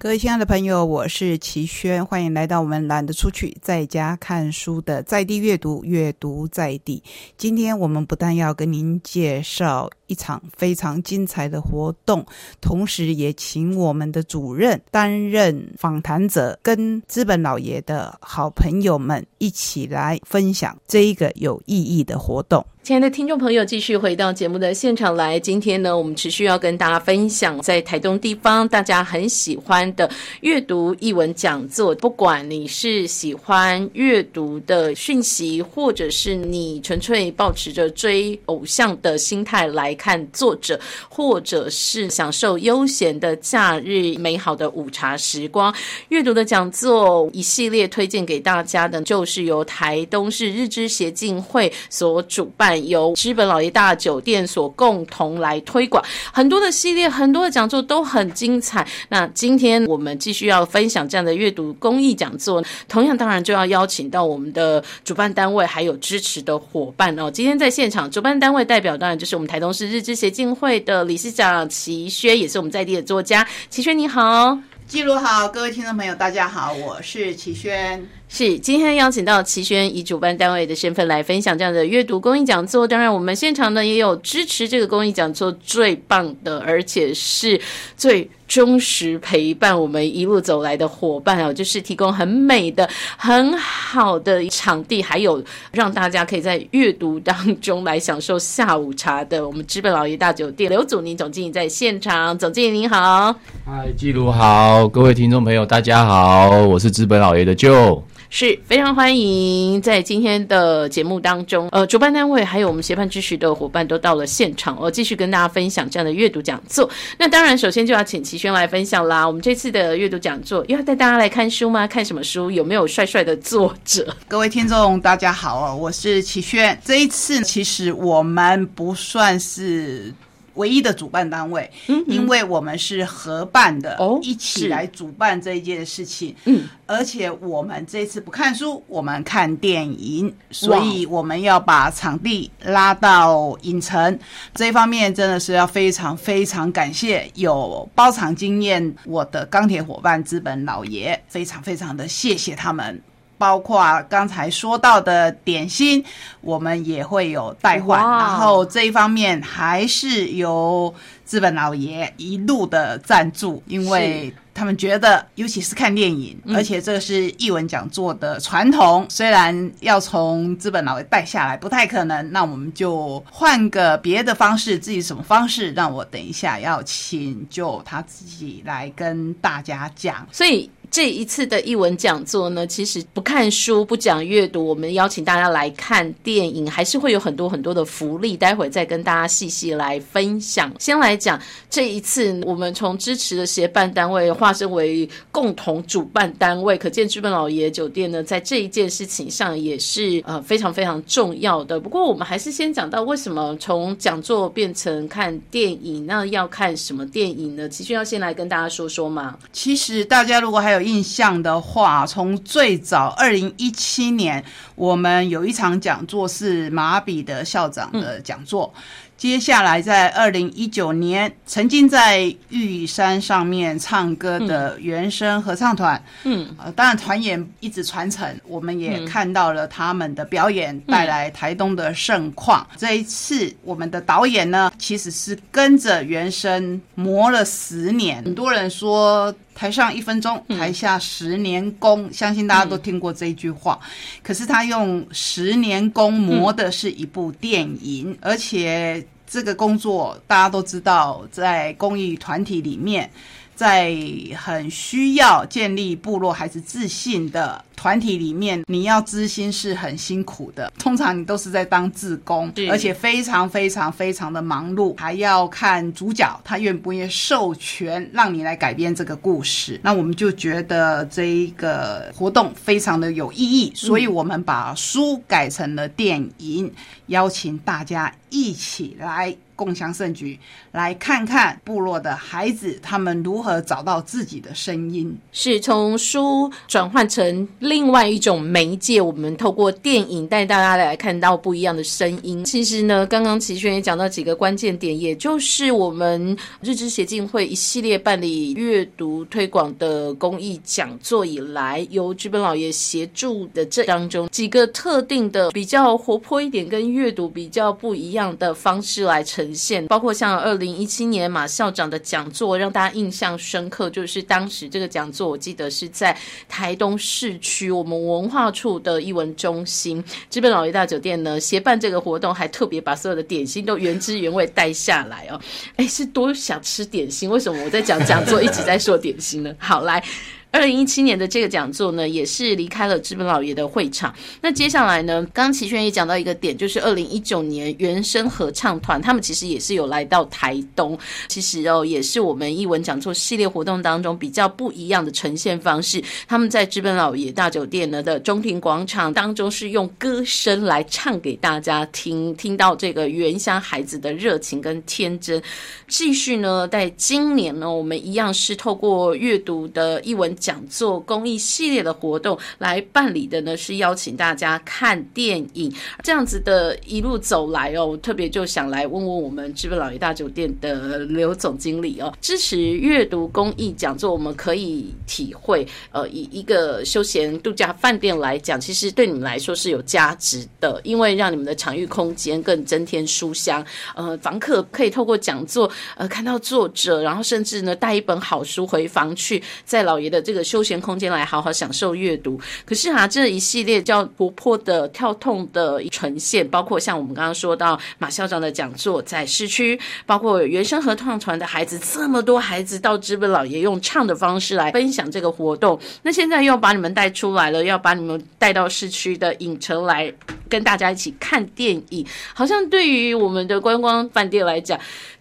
各位亲爱的朋友，我是齐轩，欢迎来到我们懒得出去，在家看书的在地阅读，阅读在地。今天我们不但要跟您介绍一场非常精彩的活动，同时也请我们的主任担任访谈者，跟资本老爷的好朋友们一起来分享这一个有意义的活动。亲爱的听众朋友，继续回到节目的现场来。今天呢，我们持续要跟大家分享在台东地方大家很喜欢的阅读译文讲座。不管你是喜欢阅读的讯息，或者是你纯粹保持着追偶像的心态来看作者，或者是享受悠闲的假日、美好的午茶时光，阅读的讲座一系列推荐给大家的，就是由台东市日知协进会所主办。由资本老爷大酒店所共同来推广很多的系列，很多的讲座都很精彩。那今天我们继续要分享这样的阅读公益讲座，同样当然就要邀请到我们的主办单位还有支持的伙伴哦。今天在现场，主办单位代表当然就是我们台东市日之协进会的理事长齐轩，也是我们在地的作家齐轩，你好。记录好，各位听众朋友，大家好，我是齐轩。是今天邀请到齐轩以主办单位的身份来分享这样的阅读公益讲座。当然，我们现场呢也有支持这个公益讲座最棒的，而且是最忠实陪伴我们一路走来的伙伴哦，就是提供很美的、很好的场地，还有让大家可以在阅读当中来享受下午茶的我们资本老爷大酒店刘祖宁总经理在现场。总经理您好，嗨，记录好，各位听众朋友大家好，我是资本老爷的舅。是非常欢迎在今天的节目当中，呃，主办单位还有我们协办支持的伙伴都到了现场，我继续跟大家分享这样的阅读讲座。那当然，首先就要请齐轩来分享啦。我们这次的阅读讲座又要带大家来看书吗？看什么书？有没有帅帅的作者？各位听众，大家好，我是齐轩。这一次其实我们不算是。唯一的主办单位，因为我们是合办的，一起来主办这一件事情。嗯，而且我们这次不看书，我们看电影，所以我们要把场地拉到影城。这一方面真的是要非常非常感谢有包场经验我的钢铁伙伴资本老爷，非常非常的谢谢他们。包括刚才说到的点心，我们也会有代换，然后这一方面还是由资本老爷一路的赞助，因为他们觉得，尤其是看电影，而且这个是译文讲座的传统，虽然要从资本老爷带下来不太可能，那我们就换个别的方式，自己什么方式，让我等一下要请就他自己来跟大家讲，所以。这一次的译文讲座呢，其实不看书不讲阅读，我们邀请大家来看电影，还是会有很多很多的福利。待会再跟大家细细来分享。先来讲这一次，我们从支持的协办单位化身为共同主办单位，可见资本老爷酒店呢，在这一件事情上也是呃非常非常重要的。不过我们还是先讲到为什么从讲座变成看电影，那要看什么电影呢？其实要先来跟大家说说嘛。其实大家如果还有。印象的话，从最早二零一七年，我们有一场讲座是马比的校长的讲座。接下来在二零一九年，曾经在玉山上面唱歌的原声合唱团，嗯，呃，当然团员一直传承，我们也看到了他们的表演带来台东的盛况。这一次，我们的导演呢，其实是跟着原声磨了十年。很多人说。台上一分钟，台下十年功，相信大家都听过这句话。可是他用十年功磨的是一部电影，而且这个工作大家都知道，在公益团体里面。在很需要建立部落孩子自信的团体里面，你要知心是很辛苦的。通常你都是在当志工，而且非常非常非常的忙碌，还要看主角他愿不愿意授权让你来改编这个故事。那我们就觉得这一个活动非常的有意义，所以我们把书改成了电影，邀请大家一起来共享盛举，来看看部落的孩子他们如何找到自己的声音。是从书转换成另外一种媒介，我们透过电影带大家来看到不一样的声音。其实呢，刚刚齐轩也讲到几个关键点，也就是我们日知协进会一系列办理阅读推广的公益讲座以来，由剧本老爷协助的这当中几个特定的比较活泼一点，跟阅读比较不一样的方式来呈现，包括像二零一七年马校长的讲座，让大家印象深刻，就是当时这个讲座，我记得是在台东市区我们文化处的艺文中心，资本老爷大酒店呢协办这个活动，还特别把所有的点心都原汁原味带下来哦。哎，是多想吃点心？为什么我在讲讲座一直在说点心呢？好，来。二零一七年的这个讲座呢，也是离开了资本老爷的会场。那接下来呢，刚齐轩也讲到一个点，就是二零一九年原声合唱团，他们其实也是有来到台东。其实哦，也是我们译文讲座系列活动当中比较不一样的呈现方式。他们在资本老爷大酒店呢的中庭广场当中，是用歌声来唱给大家听，听到这个原乡孩子的热情跟天真。继续呢，在今年呢，我们一样是透过阅读的译文。讲座公益系列的活动来办理的呢，是邀请大家看电影这样子的一路走来哦。特别就想来问问我们知本老爷大酒店的刘总经理哦，支持阅读公益讲座，我们可以体会呃，以一个休闲度假饭店来讲，其实对你们来说是有价值的，因为让你们的场域空间更增添书香。呃，房客可以透过讲座呃看到作者，然后甚至呢带一本好书回房去，在老爷的。这个休闲空间来好好享受阅读，可是哈这一系列叫活泼的、跳痛的呈现，包括像我们刚刚说到马校长的讲座在市区，包括原生合唱团的孩子，这么多孩子到知本老爷用唱的方式来分享这个活动，那现在又要把你们带出来了，要把你们带到市区的影城来跟大家一起看电影，好像对于我们的观光饭店来讲。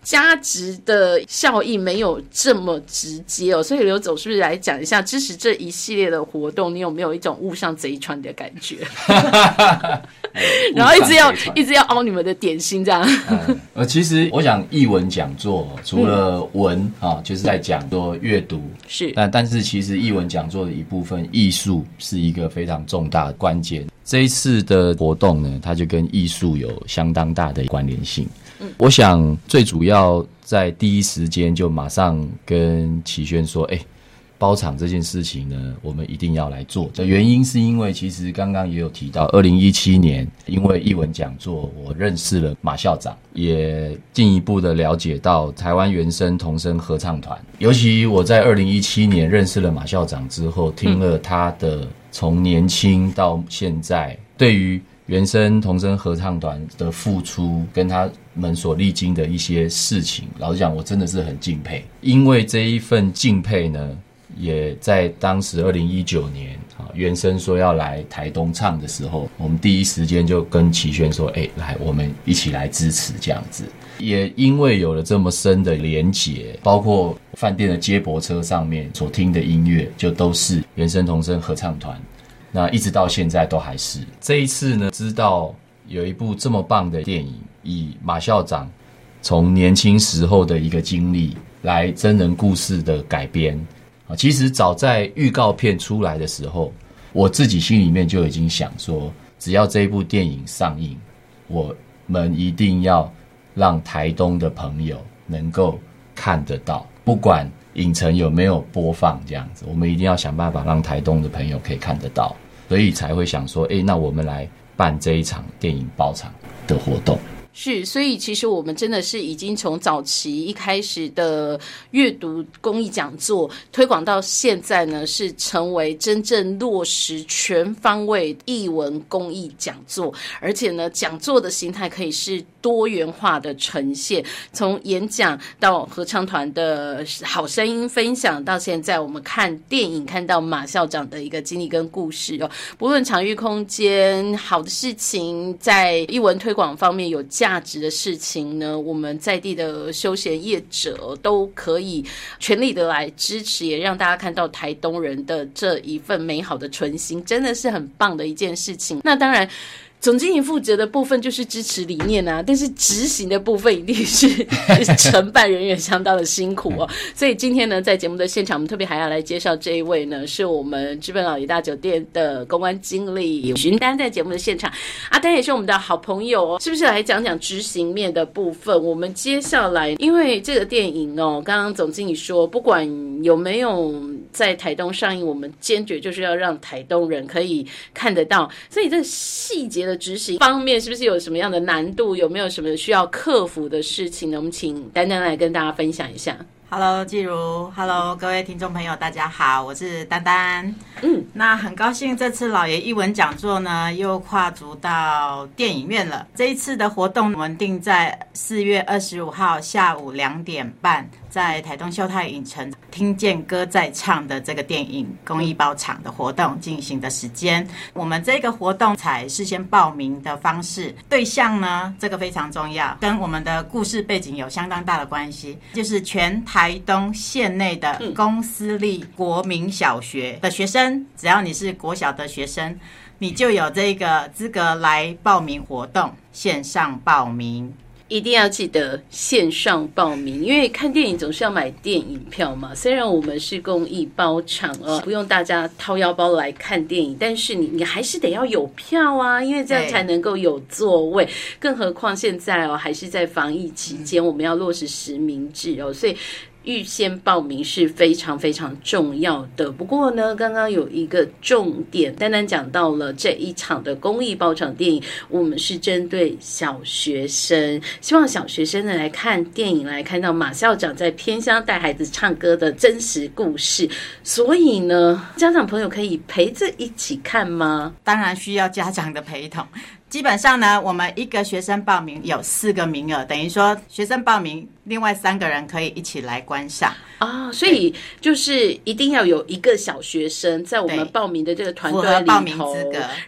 价值的效益没有这么直接哦，所以刘总是不是来讲一下支持这一系列的活动？你有没有一种误上贼船的感觉？然后一直要一直要凹你们的点心这样。呃，其实我想译文讲座除了文啊，就是在讲说阅读是，但但是其实译文讲座的一部分艺术是一个非常重大的关键。这一次的活动呢，它就跟艺术有相当大的关联性。我想最主要在第一时间就马上跟齐轩说：“哎，包场这件事情呢，我们一定要来做。”的原因是因为其实刚刚也有提到，二零一七年因为译文讲座，我认识了马校长，也进一步的了解到台湾原声童声合唱团。尤其我在二零一七年认识了马校长之后，听了他的从年轻到现在对于。原声童声合唱团的付出，跟他们所历经的一些事情，老实讲，我真的是很敬佩。因为这一份敬佩呢，也在当时二零一九年啊，原声说要来台东唱的时候，我们第一时间就跟齐轩说：“哎，来，我们一起来支持这样子。”也因为有了这么深的连结，包括饭店的接驳车上面所听的音乐，就都是原声童声合唱团。那一直到现在都还是这一次呢，知道有一部这么棒的电影，以马校长从年轻时候的一个经历来真人故事的改编啊。其实早在预告片出来的时候，我自己心里面就已经想说，只要这一部电影上映，我们一定要让台东的朋友能够看得到，不管影城有没有播放这样子，我们一定要想办法让台东的朋友可以看得到。所以才会想说，哎，那我们来办这一场电影包场的活动。是，所以其实我们真的是已经从早期一开始的阅读公益讲座推广到现在呢，是成为真正落实全方位译文公益讲座，而且呢，讲座的形态可以是多元化的呈现，从演讲到合唱团的好声音分享，到现在我们看电影看到马校长的一个经历跟故事哦，不论场域空间好的事情，在译文推广方面有加。价值的事情呢，我们在地的休闲业者都可以全力的来支持，也让大家看到台东人的这一份美好的纯心，真的是很棒的一件事情。那当然。总经理负责的部分就是支持理念啊，但是执行的部分一定是 承办人员相当的辛苦哦。所以今天呢，在节目的现场，我们特别还要来介绍这一位呢，是我们资本老爷大酒店的公关经理徐丹，在节目的现场，阿丹也是我们的好朋友哦，是不是来讲讲执行面的部分？我们接下来，因为这个电影哦，刚刚总经理说，不管有没有在台东上映，我们坚决就是要让台东人可以看得到，所以这细节。的执行方面是不是有什么样的难度？有没有什么需要克服的事情呢？我们请丹丹来跟大家分享一下。Hello，季如，Hello，各位听众朋友，大家好，我是丹丹。嗯，那很高兴这次老爷译文讲座呢，又跨足到电影院了。这一次的活动我们定在四月二十五号下午两点半。在台东秀泰影城听见歌在唱的这个电影公益包场的活动进行的时间，我们这个活动采事先报名的方式，对象呢这个非常重要，跟我们的故事背景有相当大的关系，就是全台东县内的公私立国民小学的学生，只要你是国小的学生，你就有这个资格来报名活动，线上报名。一定要记得线上报名，因为看电影总是要买电影票嘛。虽然我们是公益包场哦，不用大家掏腰包来看电影，但是你你还是得要有票啊，因为这样才能够有座位。更何况现在哦，还是在防疫期间，我们要落实实名制哦，所以。预先报名是非常非常重要的。不过呢，刚刚有一个重点，单单讲到了这一场的公益包场电影，我们是针对小学生，希望小学生呢来看电影，来看到马校长在偏乡带孩子唱歌的真实故事。所以呢，家长朋友可以陪着一起看吗？当然需要家长的陪同。基本上呢，我们一个学生报名有四个名额，等于说学生报名。另外三个人可以一起来观赏啊，所以就是一定要有一个小学生在我们报名的这个团队里头，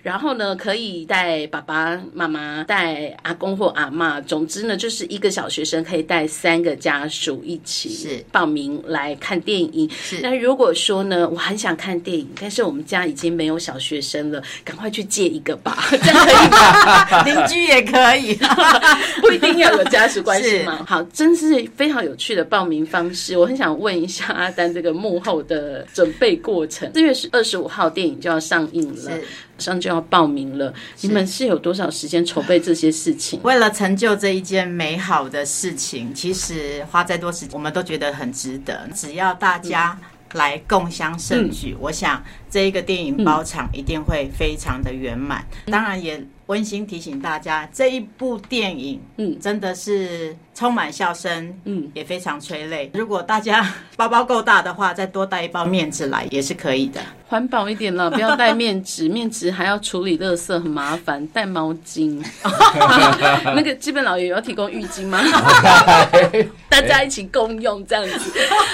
然后呢可以带爸爸妈妈、带阿公或阿妈，总之呢就是一个小学生可以带三个家属一起是报名来看电影。是那如果说呢，我很想看电影，但是我们家已经没有小学生了，赶快去借一个吧，这样可以吗？邻居也可以，不一定要有家属关系吗。好，真是。是非常有趣的报名方式，我很想问一下阿丹这个幕后的准备过程。四月十二十五号电影就要上映了，马上就要报名了。你们是有多少时间筹备这些事情？为了成就这一件美好的事情，其实花再多时间，我们都觉得很值得。只要大家来共襄盛举，我想这一个电影包场一定会非常的圆满。当然也。温馨提醒大家，这一部电影，嗯，真的是充满笑声，嗯，也非常催泪。如果大家 包包够大的话，再多带一包面纸来也是可以的。环保一点了，不要带面纸，面纸还要处理垃圾，很麻烦。带毛巾，那个基本老爷要提供浴巾吗？大家一起共用这样子。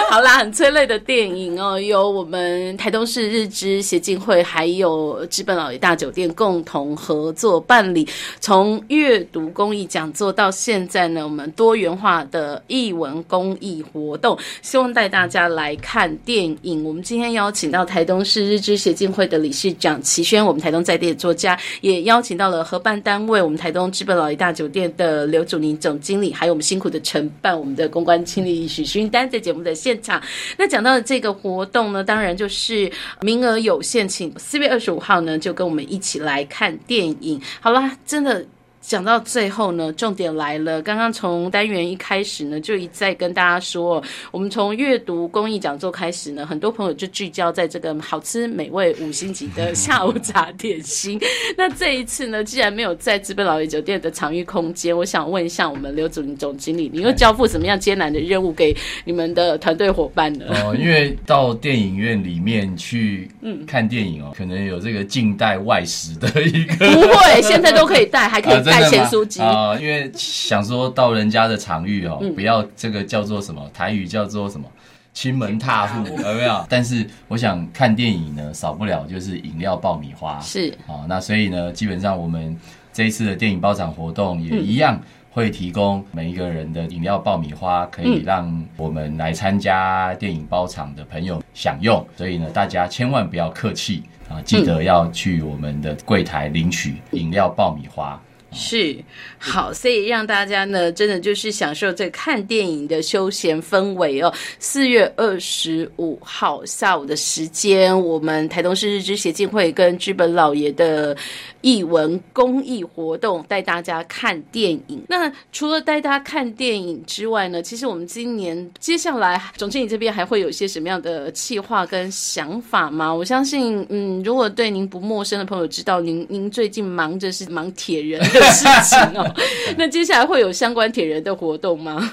好啦，很催泪的电影哦，由我们台东市日之协进会还有基本老爷大酒店共同合作。办理从阅读公益讲座到现在呢，我们多多元化的译文公益活动，希望带大家来看电影。我们今天邀请到台东市日之协进会的理事长齐轩，我们台东在地的作家，也邀请到了合办单位我们台东资本老爷大酒店的刘祖宁总经理，还有我们辛苦的承办我们的公关经理许勋丹在节目的现场。那讲到的这个活动呢，当然就是名额有限，请四月二十五号呢就跟我们一起来看电影。好啦，真的。讲到最后呢，重点来了。刚刚从单元一开始呢，就一再跟大家说，我们从阅读公益讲座开始呢，很多朋友就聚焦在这个好吃美味五星级的下午茶点心。那这一次呢，既然没有在资本老爷酒店的场域空间，我想问一下我们刘主任总经理，你又交付什么样艰难的任务给你们的团队伙伴呢？哦，因为到电影院里面去看电影哦，可能有这个近代外食的一个，不会，现在都可以带，还可以。带钱书籍啊，因为想说到人家的场域哦，不要这个叫做什么台语叫做什么亲门踏户有没有？但是我想看电影呢，少不了就是饮料爆米花是啊，那所以呢，基本上我们这一次的电影包场活动也一样。会提供每一个人的饮料爆米花，可以让我们来参加电影包场的朋友享用。所以呢，大家千万不要客气啊，记得要去我们的柜台领取饮料爆米花。是好，所以让大家呢，真的就是享受这看电影的休闲氛围哦。四月二十五号下午的时间，我们台东市日之协进会跟剧本老爷的译文公益活动，带大家看电影。那除了带大家看电影之外呢，其实我们今年接下来总经理这边还会有一些什么样的计划跟想法吗？我相信，嗯，如果对您不陌生的朋友知道，您您最近忙着是忙铁人。事情哦，那接下来会有相关铁人的活动吗？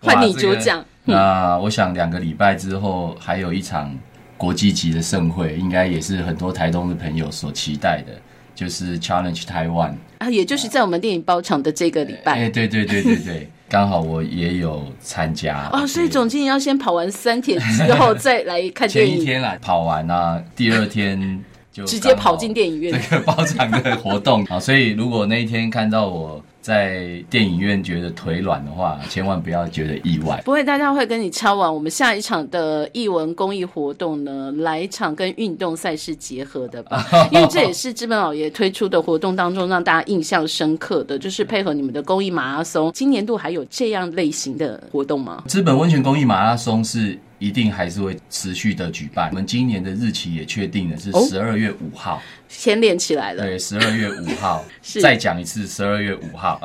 换你主讲。那我想两个礼拜之后还有一场国际级的盛会，应该也是很多台东的朋友所期待的，就是 Challenge Taiwan 啊，也就是在我们电影包场的这个礼拜。哎，对对对对对，刚好我也有参加哦，所以总经理要先跑完三天之后再来看电影。前一天来跑完啊，第二天。直接跑进电影院，这个包场的活动 啊，所以如果那一天看到我。在电影院觉得腿软的话，千万不要觉得意外。不会，大家会跟你敲完。我们下一场的译文公益活动呢，来一场跟运动赛事结合的吧，因为这也是资本老爷推出的活动当中让大家印象深刻的，就是配合你们的公益马拉松。今年度还有这样类型的活动吗？资本温泉公益马拉松是一定还是会持续的举办。我们今年的日期也确定了，是十二月五号。先连起来了。对，十二月五号，再讲一次，十二月五号。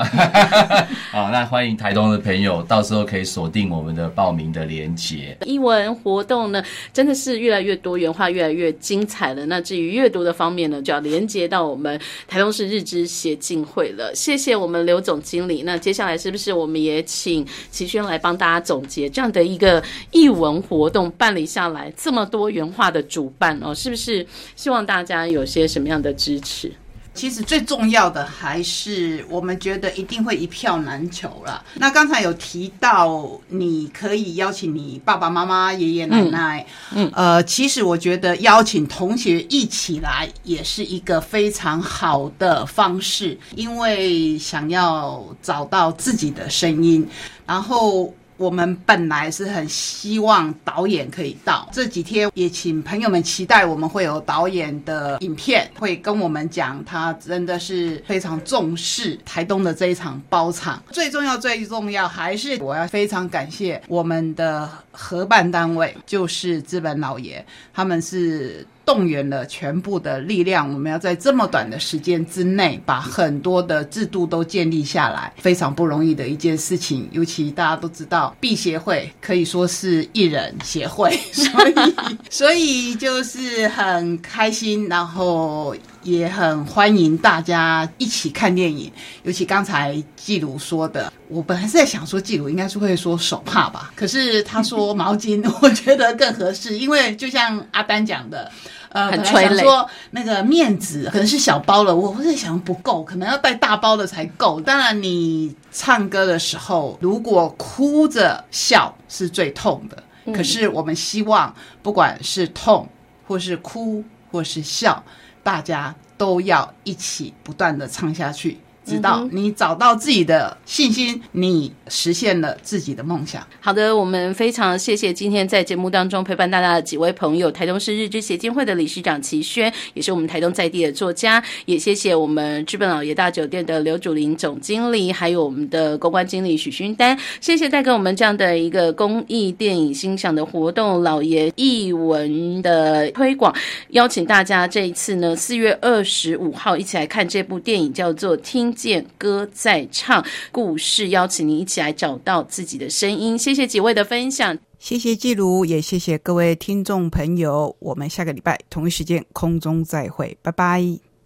好，那欢迎台东的朋友，到时候可以锁定我们的报名的链接。译文活动呢，真的是越来越多元化，越来越精彩了。那至于阅读的方面呢，就要连接到我们台东市日之协进会了。谢谢我们刘总经理。那接下来是不是我们也请齐轩来帮大家总结这样的一个译文活动办理下来这么多元化的主办哦？是不是希望大家有些什么样的支持？其实最重要的还是我们觉得一定会一票难求了。那刚才有提到，你可以邀请你爸爸妈妈、爷爷奶奶，嗯，呃，其实我觉得邀请同学一起来也是一个非常好的方式，因为想要找到自己的声音，然后。我们本来是很希望导演可以到这几天，也请朋友们期待我们会有导演的影片，会跟我们讲他真的是非常重视台东的这一场包场。最重要、最重要还是我要非常感谢我们的合办单位，就是资本老爷，他们是。动员了全部的力量，我们要在这么短的时间之内把很多的制度都建立下来，非常不容易的一件事情。尤其大家都知道，B 协会可以说是艺人协会，所以 所以就是很开心，然后也很欢迎大家一起看电影。尤其刚才季如说的，我本来是在想说季如应该是会说手帕吧，可是他说毛巾，我觉得更合适，因为就像阿丹讲的。呃，可能想说那个面子可能是小包了，我在想不够，可能要带大包的才够。当然，你唱歌的时候，如果哭着笑是最痛的。可是我们希望，不管是痛，或是哭，或是笑，大家都要一起不断的唱下去。直到你找到自己的信心，你实现了自己的梦想。好的，我们非常谢谢今天在节目当中陪伴大家的几位朋友，台东市日之协进会的理事长齐轩，也是我们台东在地的作家，也谢谢我们资本老爷大酒店的刘祖林总经理，还有我们的公关经理许勋丹，谢谢带给我们这样的一个公益电影欣赏的活动，老爷译文的推广，邀请大家这一次呢，四月二十五号一起来看这部电影，叫做《听》。见歌在唱故事，邀请您一起来找到自己的声音。谢谢几位的分享，谢谢季如，也谢谢各位听众朋友。我们下个礼拜同一时间空中再会，拜拜。